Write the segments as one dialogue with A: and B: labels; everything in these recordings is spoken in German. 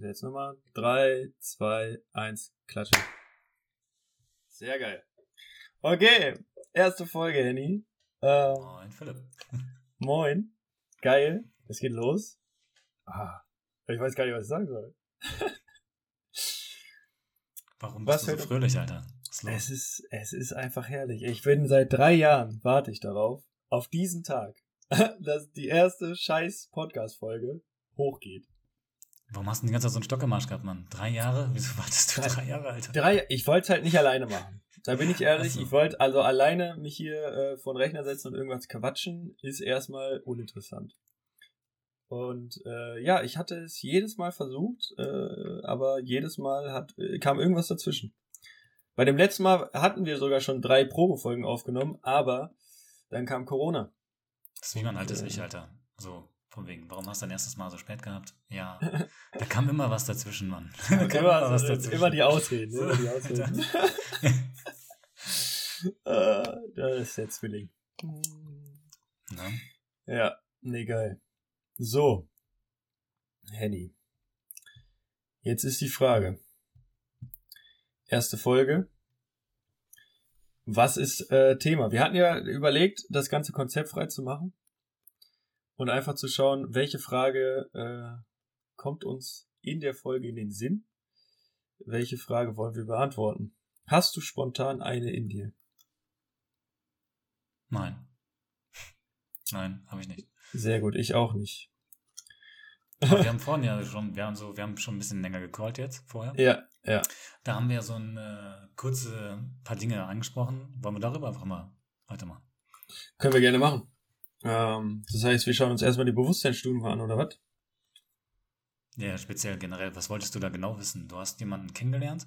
A: Jetzt nochmal. 3, 2, 1, klatsche. Sehr geil. Okay, erste Folge, Henny. Ähm,
B: Moin, Philipp.
A: moin. Geil. Es geht los. Ah, ich weiß gar nicht, was ich sagen soll.
B: Warum
A: Was
B: bist du so fröhlich, Alter? Was ist los?
A: Es ist, es ist einfach herrlich. Ich bin seit drei Jahren, warte ich darauf, auf diesen Tag, dass die erste scheiß Podcast-Folge hochgeht.
B: Warum hast du die ganze Zeit so einen Stock im Arsch gehabt, Mann? Drei Jahre? Wieso wartest du
A: Drei-
B: drei Jahre, Alter?
A: Drei, ich wollte es halt nicht alleine machen. Da bin ich ehrlich,
B: so.
A: ich wollte also alleine mich hier äh, vor den Rechner setzen und irgendwas quatschen, ist erstmal uninteressant. Und äh, ja, ich hatte es jedes Mal versucht, äh, aber jedes Mal hat, äh, kam irgendwas dazwischen. Bei dem letzten Mal hatten wir sogar schon drei Probefolgen aufgenommen, aber dann kam Corona.
B: Das ist wie man halt ist,
A: äh,
B: ich, Alter. So, von wegen, warum hast du dein erstes Mal so spät gehabt? Ja, da kam immer was dazwischen, Mann. Da kam
A: immer, immer die Ausreden. Immer die Ausreden. äh, das ist der Zwilling.
B: Na?
A: Ja, nee, geil. So. Henny. Jetzt ist die Frage. Erste Folge. Was ist äh, Thema? Wir hatten ja überlegt, das ganze Konzept frei zu machen und einfach zu schauen, welche Frage äh, kommt uns in der Folge in den Sinn. Welche Frage wollen wir beantworten? Hast du spontan eine in dir?
B: Nein. Nein, habe ich nicht.
A: Sehr gut, ich auch nicht.
B: Aber wir haben vorhin ja schon, wir haben so, wir haben schon ein bisschen länger gecallt jetzt vorher.
A: Ja, ja.
B: Da haben wir ja so ein äh, kurze paar Dinge angesprochen. Wollen wir darüber einfach mal weitermachen?
A: Können wir gerne machen. Ähm, das heißt, wir schauen uns erstmal die Bewusstseinsstufen an, oder was?
B: Ja, speziell generell. Was wolltest du da genau wissen? Du hast jemanden kennengelernt?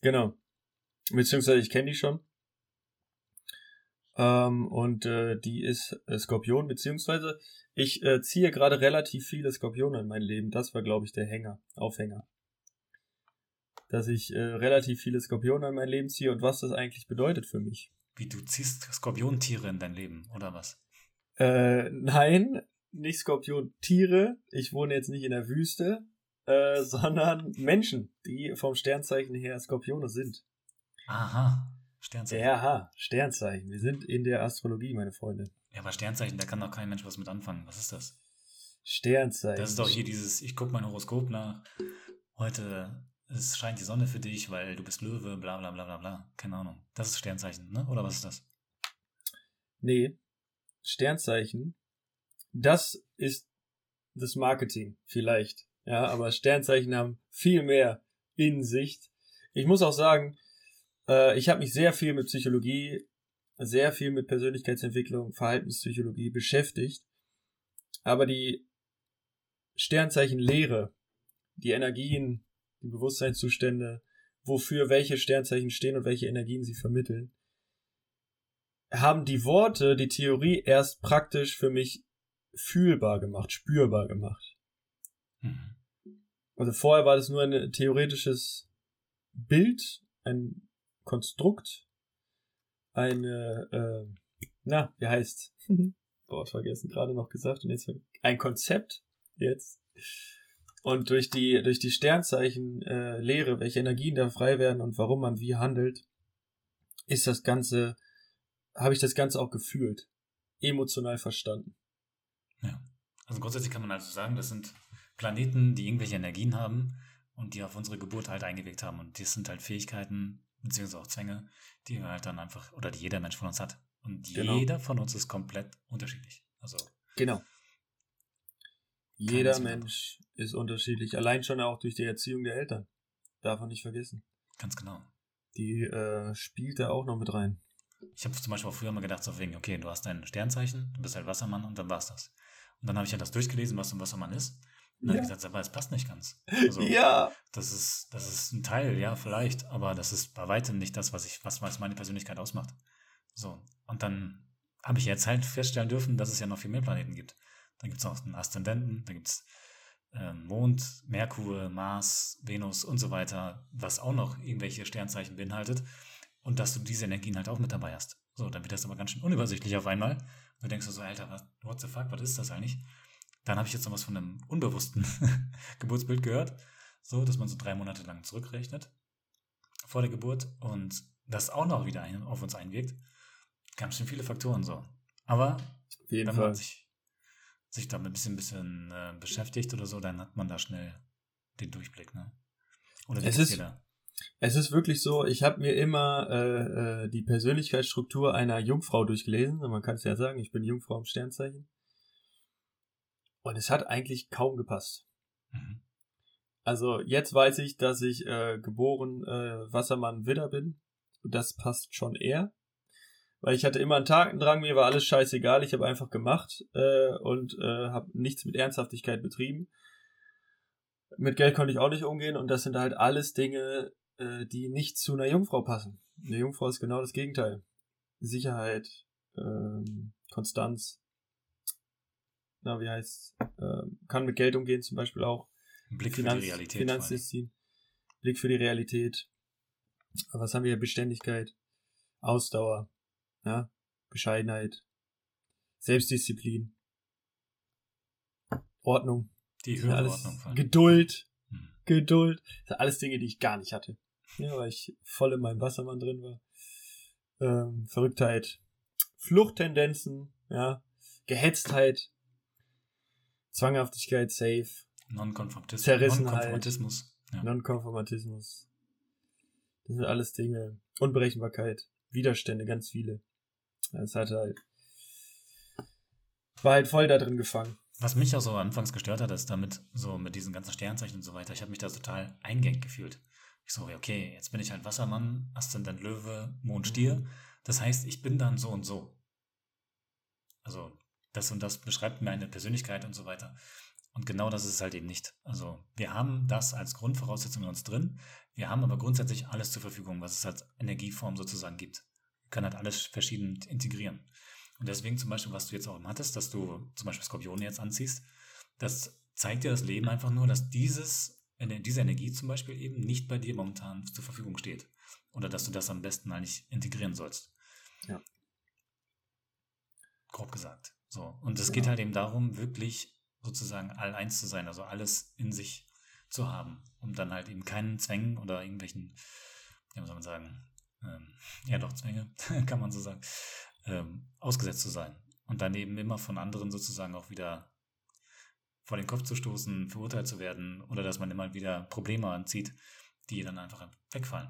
A: Genau. Beziehungsweise ich kenne die schon. Ähm, und äh, die ist äh, Skorpion, beziehungsweise ich äh, ziehe gerade relativ viele Skorpione in mein Leben. Das war, glaube ich, der Hänger, Aufhänger. Dass ich äh, relativ viele Skorpione in mein Leben ziehe und was das eigentlich bedeutet für mich.
B: Wie du ziehst Skorpiontiere in dein Leben, oder was?
A: Äh, nein, nicht Skorpion-Tiere. Ich wohne jetzt nicht in der Wüste, äh, sondern Menschen, die vom Sternzeichen her Skorpione sind.
B: Aha. Sternzeichen. Ja.
A: Ja, Sternzeichen. Wir sind in der Astrologie, meine Freunde.
B: aber Sternzeichen, da kann doch kein Mensch was mit anfangen. Was ist das?
A: Sternzeichen.
B: Das ist doch hier dieses, ich gucke mein Horoskop nach. Heute es scheint die Sonne für dich, weil du bist Löwe, bla bla bla bla bla. Keine Ahnung. Das ist Sternzeichen, ne? Oder was ist das?
A: Nee, Sternzeichen. Das ist das Marketing, vielleicht. Ja, aber Sternzeichen haben viel mehr in Sicht. Ich muss auch sagen, äh, ich habe mich sehr viel mit Psychologie, sehr viel mit Persönlichkeitsentwicklung, Verhaltenspsychologie beschäftigt. Aber die Sternzeichenlehre, die Energien, die Bewusstseinszustände, wofür welche Sternzeichen stehen und welche Energien sie vermitteln, haben die Worte, die Theorie erst praktisch für mich fühlbar gemacht, spürbar gemacht.
B: Mhm.
A: Also vorher war das nur ein theoretisches Bild, ein Konstrukt, eine, äh, na, wie heißt? Wort vergessen, gerade noch gesagt und jetzt ein Konzept jetzt. Und durch die durch die Sternzeichen äh, Lehre, welche Energien da frei werden und warum man wie handelt, ist das Ganze, habe ich das Ganze auch gefühlt, emotional verstanden.
B: Ja. Also grundsätzlich kann man also sagen, das sind Planeten, die irgendwelche Energien haben und die auf unsere Geburt halt eingewirkt haben. Und das sind halt Fähigkeiten, beziehungsweise auch Zwänge, die wir halt dann einfach, oder die jeder Mensch von uns hat. Und
A: Genau.
B: jeder von uns ist komplett unterschiedlich. Also,
A: Genau. Jeder. Mensch ist unterschiedlich, allein schon auch durch die Erziehung der Eltern. Darf man nicht vergessen.
B: ganz genau.
A: Die äh, spielt da auch noch mit rein.
B: Ich habe zum Beispiel auch früher mal gedacht, so wegen, okay, du hast dein Sternzeichen, du bist halt Wassermann und dann war's das. Und dann habe ich halt das durchgelesen, was ein Wassermann ist. Und dann habe ich gesagt, aber es passt nicht ganz. Also,
A: ja.
B: das ist, das ist ein Teil, ja, vielleicht, aber das ist bei weitem nicht das, was ich, was, was meine Persönlichkeit ausmacht. So. Und dann habe ich jetzt halt feststellen dürfen, dass es ja noch viel mehr Planeten gibt. Dann gibt es auch einen Aszendenten, da gibt es ähm, Mond, Merkur, Mars, Venus und so weiter, was auch noch irgendwelche Sternzeichen beinhaltet. Und dass du diese Energien halt auch mit dabei hast. So, dann wird das aber ganz schön unübersichtlich auf einmal. Und du denkst so, Alter, was, what the fuck, was ist das eigentlich? Dann habe ich jetzt noch was von einem unbewussten Geburtsbild gehört, so dass man so drei Monate lang zurückrechnet vor der Geburt und das auch noch wieder ein, auf uns einwirkt. Ganz schön viele Faktoren so. Aber wenn man sich, sich damit ein bisschen, bisschen äh, beschäftigt oder so, dann hat man da schnell den Durchblick. Ne?
A: Oder es ist, es ist wirklich so, ich habe mir immer äh, äh, die Persönlichkeitsstruktur einer Jungfrau durchgelesen. Man kann es ja sagen, ich bin Jungfrau im Sternzeichen. Und es hat eigentlich kaum gepasst. Mhm. Also jetzt weiß ich, dass ich äh, geboren äh, Wassermann Widder bin. Das passt schon eher. Weil ich hatte immer einen Tagendrang, mir war alles scheißegal, ich habe einfach gemacht äh, und äh, habe nichts mit Ernsthaftigkeit betrieben. Mit Geld konnte ich auch nicht umgehen und das sind halt alles Dinge, äh, die nicht zu einer Jungfrau passen. Eine Jungfrau ist genau das Gegenteil. Sicherheit, ähm, Konstanz, na, wie heißt, äh, kann mit Geld umgehen zum Beispiel auch.
B: Blick Finanz, für die Realität.
A: Finanzdisziplin. Blick für die Realität. Aber was haben wir hier? Beständigkeit, Ausdauer, ja, Bescheidenheit, Selbstdisziplin, Ordnung.
B: Die höhere Ordnung.
A: Geduld, hm. Geduld. Das sind alles Dinge, die ich gar nicht hatte. Ja, weil ich voll in meinem Wassermann drin war. Ähm, Verrücktheit, Fluchttendenzen, ja, Gehetztheit, Zwanghaftigkeit, safe.
B: Nonkonformismus.
A: Zerrissenheit. Ja. Nonkonformatismus. Das sind alles Dinge. Unberechenbarkeit. Widerstände, ganz viele. Das hat halt. War halt voll da drin gefangen.
B: Was mich auch so anfangs gestört hat, ist damit, so mit diesen ganzen Sternzeichen und so weiter, ich habe mich da total eingängig gefühlt. Ich so, okay, jetzt bin ich halt Wassermann, Aszendent Löwe, Mond Stier. Mhm. Das heißt, ich bin dann so und so. Also, das und das beschreibt mir eine Persönlichkeit und so weiter. Und genau das ist es halt eben nicht. Also wir haben das als Grundvoraussetzung in uns drin. Wir haben aber grundsätzlich alles zur Verfügung, was es als Energieform sozusagen gibt. Wir können halt alles verschieden integrieren. Und deswegen zum Beispiel, was du jetzt auch hattest, dass du zum Beispiel Skorpione jetzt anziehst, das zeigt dir das Leben einfach nur, dass dieses, diese Energie zum Beispiel eben nicht bei dir momentan zur Verfügung steht. Oder dass du das am besten eigentlich integrieren sollst.
A: Ja.
B: Grob gesagt. So. Und es genau. geht halt eben darum, wirklich sozusagen all eins zu sein, also alles in sich zu haben, um dann halt eben keinen Zwängen oder irgendwelchen, wie soll man sagen, ähm, ja doch Zwänge, kann man so sagen, ähm, ausgesetzt zu sein. Und dann eben immer von anderen sozusagen auch wieder vor den Kopf zu stoßen, verurteilt zu werden oder dass man immer wieder Probleme anzieht, die dann einfach wegfallen,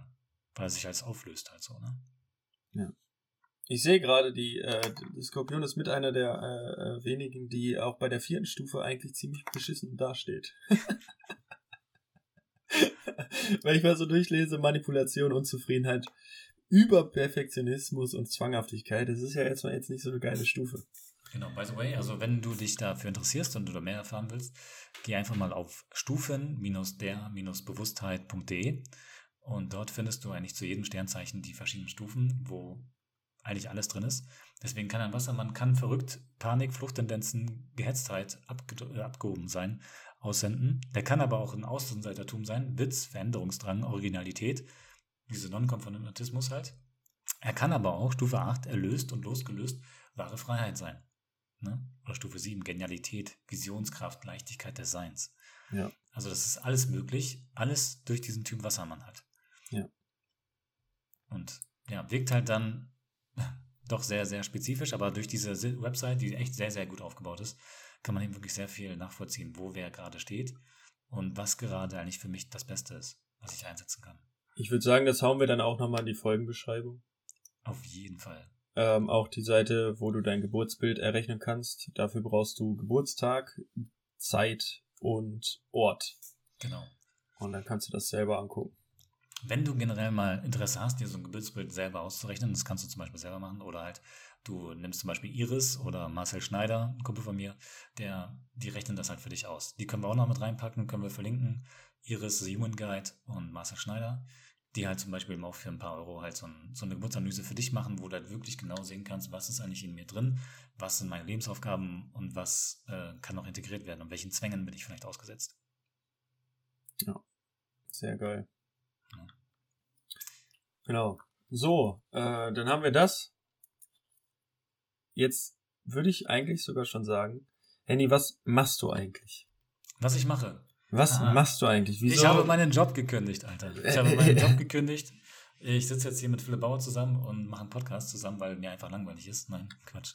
B: weil es sich alles auflöst halt so, ne?
A: Ja. Ich sehe gerade, die, äh, die Skorpion ist mit einer der äh, wenigen, die auch bei der vierten Stufe eigentlich ziemlich beschissen dasteht. Weil ich mal so durchlese, Manipulation, Unzufriedenheit, Überperfektionismus und Zwanghaftigkeit, das ist ja jetzt mal jetzt nicht so eine geile Stufe.
B: Genau, by the way, also wenn du dich dafür interessierst und du da mehr erfahren willst, geh einfach mal auf stufen-der-bewusstheit.de und dort findest du eigentlich zu jedem Sternzeichen die verschiedenen Stufen, wo eigentlich alles drin ist. Deswegen kann ein Wassermann kann verrückt Panik, Fluchttendenzen, Gehetztheit abge äh, abgehoben sein, aussenden. Der kann aber auch ein Außenseitertum sein, Witz, Veränderungsdrang, Originalität, diese Nonkonformatismus halt. Er kann aber auch Stufe 8 erlöst und losgelöst wahre Freiheit sein. Ne? Oder Stufe 7 Genialität, Visionskraft, Leichtigkeit des Seins.
A: Ja.
B: Also das ist alles möglich, alles durch diesen Typ Wassermann halt.
A: Ja.
B: Und ja, wirkt halt dann doch sehr, sehr spezifisch, aber durch diese Website, die echt sehr, sehr gut aufgebaut ist, kann man eben wirklich sehr viel nachvollziehen, wo wer gerade steht und was gerade eigentlich für mich das Beste ist, was ich einsetzen kann.
A: Ich würde sagen, das hauen wir dann auch nochmal in die Folgenbeschreibung.
B: Auf jeden Fall.
A: Ähm, auch die Seite, wo du dein Geburtsbild errechnen kannst. Dafür brauchst du Geburtstag, Zeit und Ort.
B: Genau.
A: Und dann kannst du das selber angucken.
B: Wenn du generell mal Interesse hast, dir so ein Geburtsbild selber auszurechnen, das kannst du zum Beispiel selber machen oder halt du nimmst zum Beispiel Iris oder Marcel Schneider, ein Kumpel von mir, der, die rechnen das halt für dich aus. Die können wir auch noch mit reinpacken, können wir verlinken. Iris, The Human Guide und Marcel Schneider, die halt zum Beispiel auch für ein paar Euro halt so, ein, so eine Geburtsanalyse für dich machen, wo du halt wirklich genau sehen kannst, was ist eigentlich in mir drin, was sind meine Lebensaufgaben und was äh, kann noch integriert werden und welchen Zwängen bin ich vielleicht ausgesetzt.
A: Ja, sehr geil. Genau. So, äh, dann haben wir das. Jetzt würde ich eigentlich sogar schon sagen, Andy, was machst du eigentlich?
B: Was ich mache?
A: Was
B: Ah.
A: machst du eigentlich? Wieso?
B: Ich habe meinen Job gekündigt, Alter. Ich habe meinen Job gekündigt. Ich sitze jetzt hier mit Philipp Bauer zusammen und mache einen Podcast zusammen, weil mir einfach langweilig ist. Nein, Quatsch.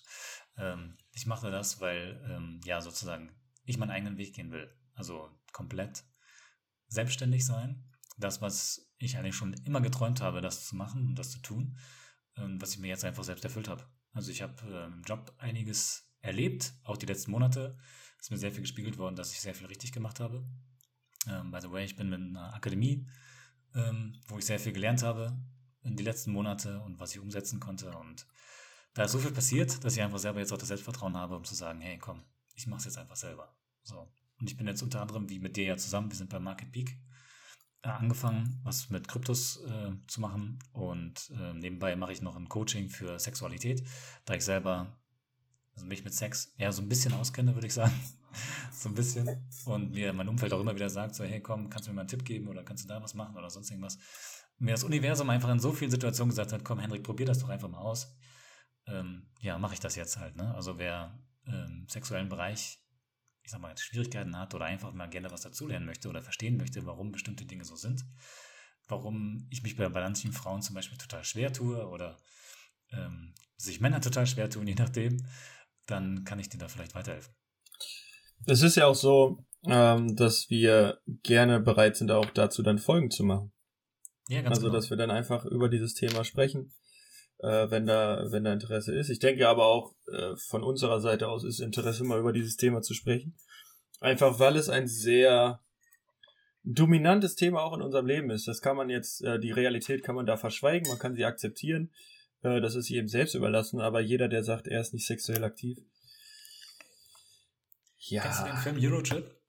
B: Ähm, ich mache das, weil, ähm, ja, sozusagen, ich meinen eigenen Weg gehen will. Also komplett selbstständig sein. Das, was ich eigentlich schon immer geträumt habe, das zu machen und das zu tun, ähm, was ich mir jetzt einfach selbst erfüllt habe. Also ich habe äh, im Job einiges erlebt, auch die letzten Monate. Ist mir sehr viel gespiegelt worden, dass ich sehr viel richtig gemacht habe. Ähm, by the way, ich bin mit einer Akademie, ähm, wo ich sehr viel gelernt habe in die letzten Monate und was ich umsetzen konnte. Und da ist so viel passiert, dass ich einfach selber jetzt auch das Selbstvertrauen habe, um zu sagen, hey, komm, ich mache es jetzt einfach selber. So. Und ich bin jetzt unter anderem wie mit dir ja zusammen, wir sind bei Market Peak äh, angefangen, was mit Kryptos äh, zu machen. Und äh, nebenbei mache ich noch ein Coaching für Sexualität, da ich selber also mich mit Sex eher so ein bisschen auskenne, würde ich sagen. so ein bisschen. Und mir mein Umfeld auch immer wieder sagt, so, hey komm, kannst du mir mal einen Tipp geben oder kannst du da was machen oder sonst irgendwas. Mir das Universum einfach in so vielen Situationen gesagt hat, komm Henrik, probier das doch einfach mal aus. Ähm, ja, mache ich das jetzt halt. Ne? Also wer im sexuellen Bereich, ich sag mal, Schwierigkeiten hat oder einfach mal gerne was dazulernen möchte oder verstehen möchte, warum bestimmte Dinge so sind, warum ich mich bei manchen Frauen zum Beispiel total schwer tue oder ähm, sich Männer total schwer tun, je nachdem, dann kann ich dir da vielleicht weiterhelfen.
A: Es ist ja auch so, ähm, dass wir gerne bereit sind, auch dazu dann Folgen zu machen.
B: Ja, ganz
A: also,
B: genau.
A: dass wir dann einfach über dieses Thema sprechen, äh, wenn da, wenn da Interesse ist. Ich denke aber auch, äh, von unserer Seite aus ist Interesse, mal über dieses Thema zu sprechen. Einfach weil es ein sehr dominantes Thema auch in unserem Leben ist. Das kann man jetzt, äh, die Realität kann man da verschweigen, man kann sie akzeptieren. Äh, das ist jedem selbst überlassen, aber jeder, der sagt, er ist nicht sexuell aktiv. Ja.
B: Kennst du den Film Eurotrip?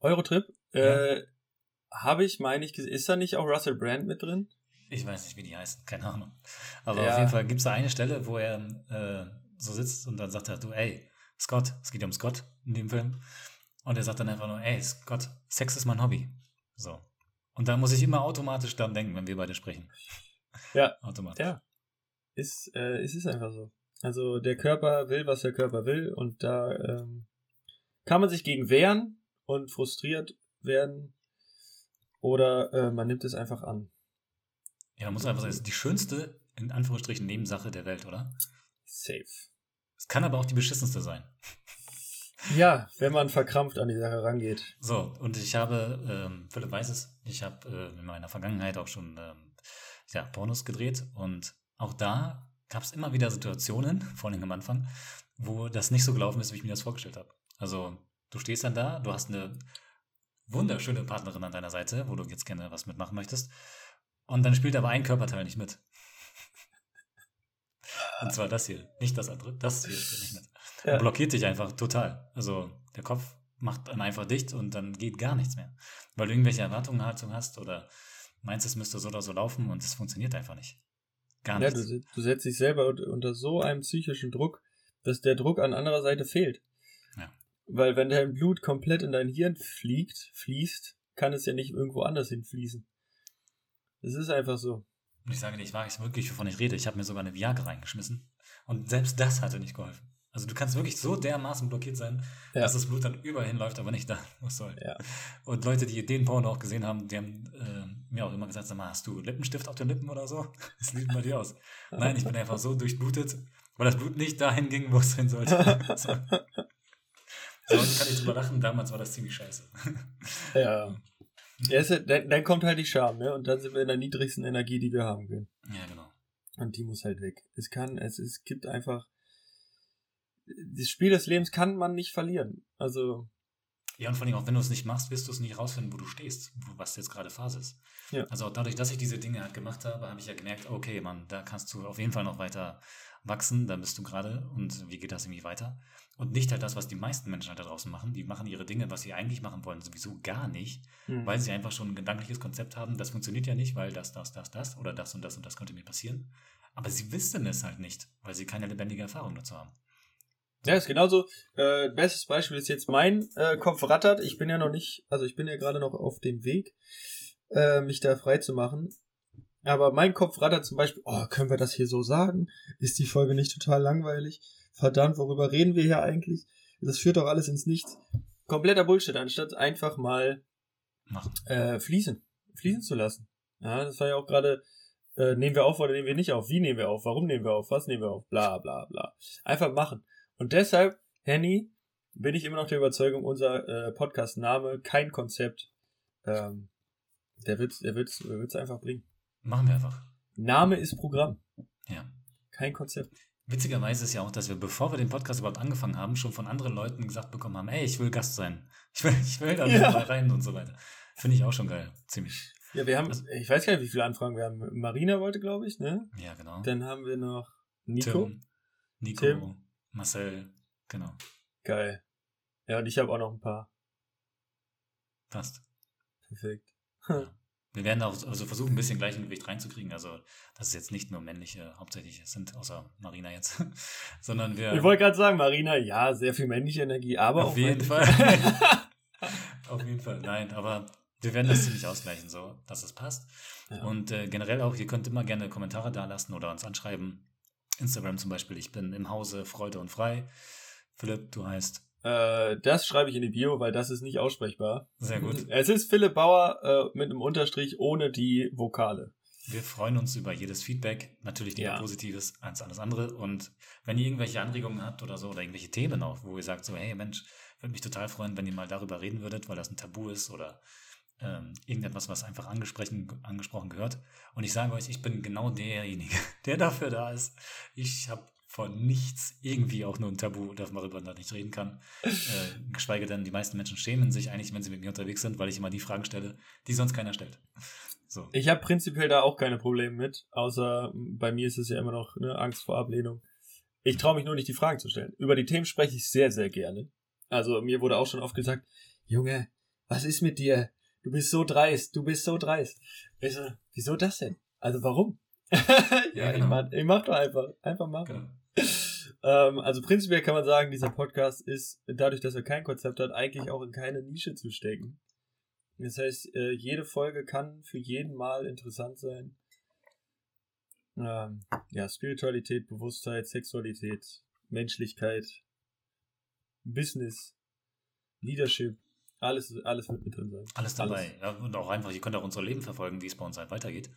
A: Eurotrip? Äh, habe ich, meine ich. Ist da nicht auch Russell Brand mit drin?
B: Ich weiß nicht, wie die heißen, keine Ahnung. Aber
A: Ja.
B: auf jeden Fall gibt es da eine Stelle, wo er äh, so sitzt und dann sagt er, du, ey, Scott, es geht ja um Scott in dem Film. Und er sagt dann einfach nur, ey, Scott, Sex ist mein Hobby. So. Und da muss ich immer automatisch dran denken, wenn wir beide sprechen.
A: Ja.
B: Automatisch.
A: Ja. Ist, äh, es ist einfach so. Also der Körper will, was der Körper will und da ähm, kann man sich gegen wehren und frustriert werden oder äh, man nimmt es einfach an.
B: Ja, man muss einfach sagen, es ist die schönste, in Anführungsstrichen, Nebensache der Welt, oder?
A: Safe.
B: Es kann aber auch die beschissenste sein.
A: Ja, wenn man verkrampft an die Sache rangeht.
B: So, und ich habe, ähm, Philipp weiß es, ich habe äh, in meiner Vergangenheit auch schon ähm, ja, Pornos gedreht und auch da gab es immer wieder Situationen, vor allem am Anfang, wo das nicht so gelaufen ist, wie ich mir das vorgestellt habe. Also, du stehst dann da, du hast eine wunderschöne Partnerin an deiner Seite, wo du jetzt gerne was mitmachen möchtest, und dann spielt aber ein Körperteil nicht mit. Und zwar das hier, nicht das andere, das hier spielt nicht mit
A: Ja.
B: blockiert dich einfach total. Also der Kopf macht dann einfach dicht und dann geht gar nichts mehr. Weil du irgendwelche Erwartungen hast oder meinst, es müsste so oder so laufen und es funktioniert einfach nicht. Gar
A: Ja, du, du setzt dich selber unter- unter so einem psychischen Druck, dass der Druck an anderer Seite fehlt.
B: Ja.
A: Weil wenn dein Blut komplett in dein Hirn fliegt, fließt, kann es ja nicht irgendwo anders hinfließen. Es ist einfach so.
B: Und ich sage dir, ich weiß wirklich, wovon ich rede. Ich habe mir sogar eine Viagra reingeschmissen und selbst das hatte nicht geholfen. Also du kannst wirklich so dermaßen blockiert sein,
A: Ja.
B: dass das Blut dann überall hinläuft, aber nicht da, wo es soll.
A: Ja.
B: Und Leute, die den Porno auch gesehen haben, die haben äh, mir auch immer gesagt, sag mal, hast du Lippenstift auf den Lippen oder so? Das sieht bei dir aus. Nein, ich bin einfach so durchblutet, weil das Blut nicht dahin ging, wo es hin sollte. so. Heute kann ich drüber lachen, damals war das ziemlich scheiße.
A: Ja. ja dann, dann kommt halt die Scham, ne? Und dann sind wir in der niedrigsten Energie, die wir haben können.
B: Ja, genau.
A: Und die muss halt weg. Es kann, es, es gibt einfach. Das Spiel des Lebens kann man nicht verlieren. Also,
B: Ja, und vor allem auch wenn du es nicht machst, wirst du es nicht rausfinden, wo du stehst, wo, was jetzt gerade Phase ist.
A: Ja.
B: Also auch dadurch, dass ich diese Dinge halt gemacht habe, habe ich ja gemerkt, okay, Mann, da kannst du auf jeden Fall noch weiter wachsen, da bist du gerade und wie geht das irgendwie weiter? Und nicht halt das, was die meisten Menschen halt da draußen machen. Die machen ihre Dinge, was sie eigentlich machen wollen, sowieso gar nicht,
A: hm.
B: weil sie einfach schon ein gedankliches Konzept haben, das funktioniert ja nicht, weil das, das, das, das oder das und das und das könnte mir passieren. Aber sie wissen es halt nicht, weil sie keine lebendige Erfahrung dazu haben.
A: Ja, ist genauso. Äh, bestes Beispiel ist jetzt mein äh, Kopf rattert. Ich bin ja noch nicht, also ich bin ja gerade noch auf dem Weg, äh, mich da frei zu machen. Aber mein Kopf rattert zum Beispiel, oh, können wir das hier so sagen? Ist die Folge nicht total langweilig? Verdammt, worüber reden wir hier eigentlich? Das führt doch alles ins Nichts. Kompletter Bullshit, anstatt einfach mal äh, fließen. Fließen zu lassen. Ja, das war ja auch gerade, äh, nehmen wir auf oder nehmen wir nicht auf? Wie nehmen wir auf? Warum nehmen wir auf? Was nehmen wir auf? Bla bla bla. Einfach machen. Und deshalb, Henny, bin ich immer noch der Überzeugung, unser äh, Podcast-Name, kein Konzept, ähm, der wird's, der wird's, der wird's einfach bringen.
B: Machen wir einfach.
A: Name ist Programm,
B: Ja.
A: kein Konzept.
B: Witzigerweise ist ja auch, dass wir, bevor wir den Podcast überhaupt angefangen haben, schon von anderen Leuten gesagt bekommen haben, ey, ich will Gast sein. Ich will, ich will da
A: Ja.
B: mal rein und so weiter. Finde ich auch schon geil. Ziemlich.
A: Ja, wir haben,
B: Also-
A: ich weiß gar nicht, wie viele Anfragen wir haben. Marina wollte, glaube ich, ne?
B: Ja, genau.
A: Dann haben wir noch Nico.
B: Tim, Nico,
A: Tim.
B: Marcel, genau.
A: Geil. Ja, und ich habe auch noch ein paar.
B: Passt.
A: Perfekt.
B: Wir werden auch also versuchen, ein bisschen Gleichgewicht reinzukriegen. Also, dass es jetzt nicht nur männliche hauptsächlich sind, außer Marina jetzt, sondern wir.
A: Ich wollte gerade sagen, Marina, ja, sehr viel männliche Energie, aber
B: Auf jeden
A: männliche-
B: Auf jeden Fall. Nein, aber wir werden das ziemlich ausgleichen, so dass es passt.
A: Ja.
B: Und äh, generell auch, ihr könnt immer gerne Kommentare da lassen oder uns anschreiben. Instagram zum Beispiel, ich bin im Hause Freude und frei. Philipp, du heißt
A: Äh, das schreibe ich in die Bio, weil das ist nicht aussprechbar.
B: sehr gut.
A: Es ist Philipp Bauer äh, mit einem Unterstrich ohne die Vokale.
B: Wir freuen uns über jedes Feedback, natürlich lieber
A: Ja.
B: Positives als alles andere. Und wenn ihr irgendwelche Anregungen habt oder so, oder irgendwelche Themen auch, wo ihr sagt so, hey Mensch, würde mich total freuen, wenn ihr mal darüber reden würdet, weil das ein Tabu ist oder ähm, irgendetwas, was einfach angesprochen, angesprochen gehört. Und ich sage euch, ich bin genau derjenige, der dafür da ist. Ich habe von nichts irgendwie auch nur ein Tabu, dass man darüber nicht reden kann. Äh, geschweige denn, die meisten Menschen schämen sich eigentlich, wenn sie mit mir unterwegs sind, weil ich immer die Fragen stelle, die sonst keiner stellt. So.
A: Ich habe prinzipiell da auch keine Probleme mit, außer m, bei mir ist es ja immer noch ne, Angst vor Ablehnung. Ich traue mich nur nicht, die Fragen zu stellen. Über die Themen spreche ich sehr, sehr gerne. Also mir wurde auch schon oft gesagt, Junge, was ist mit dir? Du bist so dreist, du bist so dreist. Ich so, wieso das denn? Also warum? ja, ich,
B: genau.
A: mach, ich mach doch einfach. Einfach machen.
B: Genau.
A: Ähm, also prinzipiell kann man sagen, dieser Podcast ist, dadurch, dass er kein Konzept hat, eigentlich auch in keine Nische zu stecken. Das heißt, äh, jede Folge kann für jeden mal interessant sein. Ähm, ja, Spiritualität, Bewusstheit, Sexualität, Menschlichkeit, Business, Leadership, alles, alles wird mit drin sein.
B: Alles dabei. Ja, und auch einfach, ihr könnt auch unser Leben verfolgen, wie es bei uns halt weitergeht.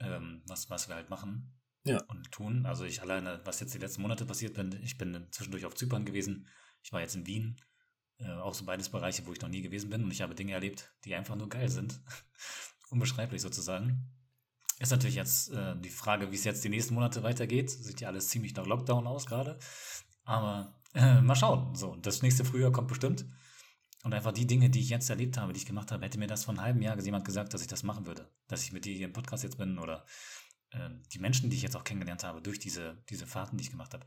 B: Ähm, was, was wir halt machen
A: Ja.
B: und tun. Also ich alleine, was jetzt die letzten Monate passiert bin, ich bin zwischendurch auf Zypern gewesen. Ich war jetzt in Wien. Äh, auch so beides Bereiche, wo ich noch nie gewesen bin. Und ich habe Dinge erlebt, die einfach nur geil sind. Unbeschreiblich sozusagen. Ist natürlich jetzt äh, die Frage, wie es jetzt die nächsten Monate weitergeht. Sieht ja alles ziemlich nach Lockdown aus gerade. Aber äh, mal schauen. So, das nächste Frühjahr kommt bestimmt. Und einfach die Dinge, die ich jetzt erlebt habe, die ich gemacht habe, hätte mir das vor einem halben Jahr jemand gesagt, dass ich das machen würde. Dass ich mit dir hier im Podcast jetzt bin oder äh, die Menschen, die ich jetzt auch kennengelernt habe durch diese, diese Fahrten, die ich gemacht habe.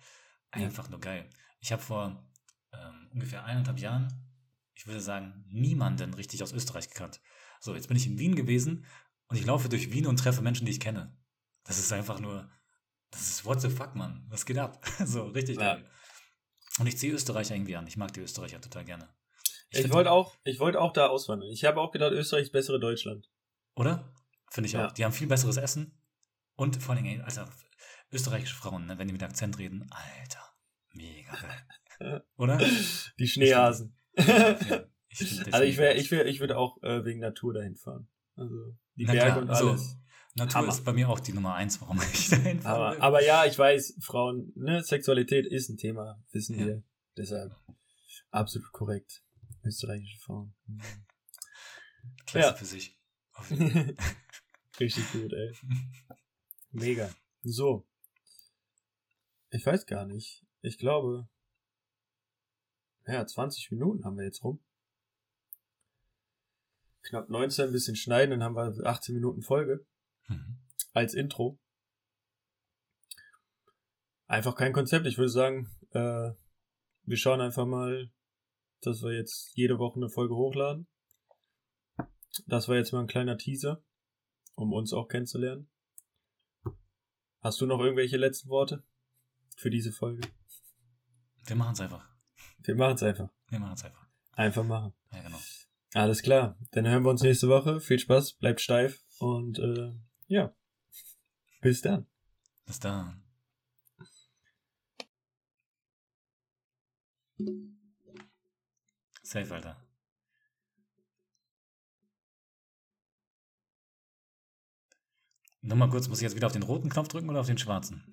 B: Einfach nur geil. Ich habe vor ähm, ungefähr eineinhalb Jahren, ich würde sagen, niemanden richtig aus Österreich gekannt. So, jetzt bin ich in Wien gewesen und ich laufe durch Wien und treffe Menschen, die ich kenne. Das ist einfach nur, das ist what the fuck, Mann. Was geht ab? so, richtig
A: Ja.
B: geil. Und ich ziehe Österreicher irgendwie an. Ich mag die Österreicher total gerne.
A: Ich,
B: find-
A: wollte auch, ich wollte auch da auswandern. Ich habe auch gedacht, Österreich ist bessere Deutschland.
B: Oder? Finde ich
A: Ja.
B: auch. Die haben viel besseres Essen. Und vor allen Dingen, Alter, österreichische Frauen, ne, wenn die mit Akzent reden, Alter, mega geil. Oder?
A: Die Schneehasen.
B: Ich find
A: also ich
B: deswegen-
A: ich wäre, ich würde auch äh, wegen Natur dahin fahren. Also die
B: Na
A: Berge
B: klar,
A: und
B: also,
A: alles.
B: Natur
A: Hammer.
B: ist bei mir auch die Nummer eins, warum ich dahin fahren
A: Aber, aber ja, ich weiß, Frauen, ne, Sexualität ist ein Thema, wissen
B: Ja.
A: wir. Deshalb absolut korrekt. Österreichische Frauen. Mhm.
B: Klasse
A: ja.
B: für sich.
A: Richtig gut, ey. Mega. So. Ich weiß gar nicht. Ich glaube, ja, 20 Minuten haben wir jetzt rum. Knapp 19, ein bisschen schneiden, dann haben wir 18 Minuten Folge
B: Mhm.
A: als Intro. Einfach kein Konzept. Ich würde sagen, äh, wir schauen einfach mal, dass wir jetzt jede Woche eine Folge hochladen. Das war jetzt mal ein kleiner Teaser, um uns auch kennenzulernen. Hast du noch irgendwelche letzten Worte für diese Folge?
B: Wir machen es einfach.
A: Wir machen es einfach.
B: Wir machen es einfach.
A: Einfach machen.
B: Ja, genau.
A: Alles klar. Dann hören wir uns nächste Woche. Viel Spaß, bleibt steif und äh, ja. Bis dann.
B: Bis dann. Safe, Alter. Nur mal kurz, muss ich jetzt wieder auf den roten Knopf drücken oder auf den schwarzen?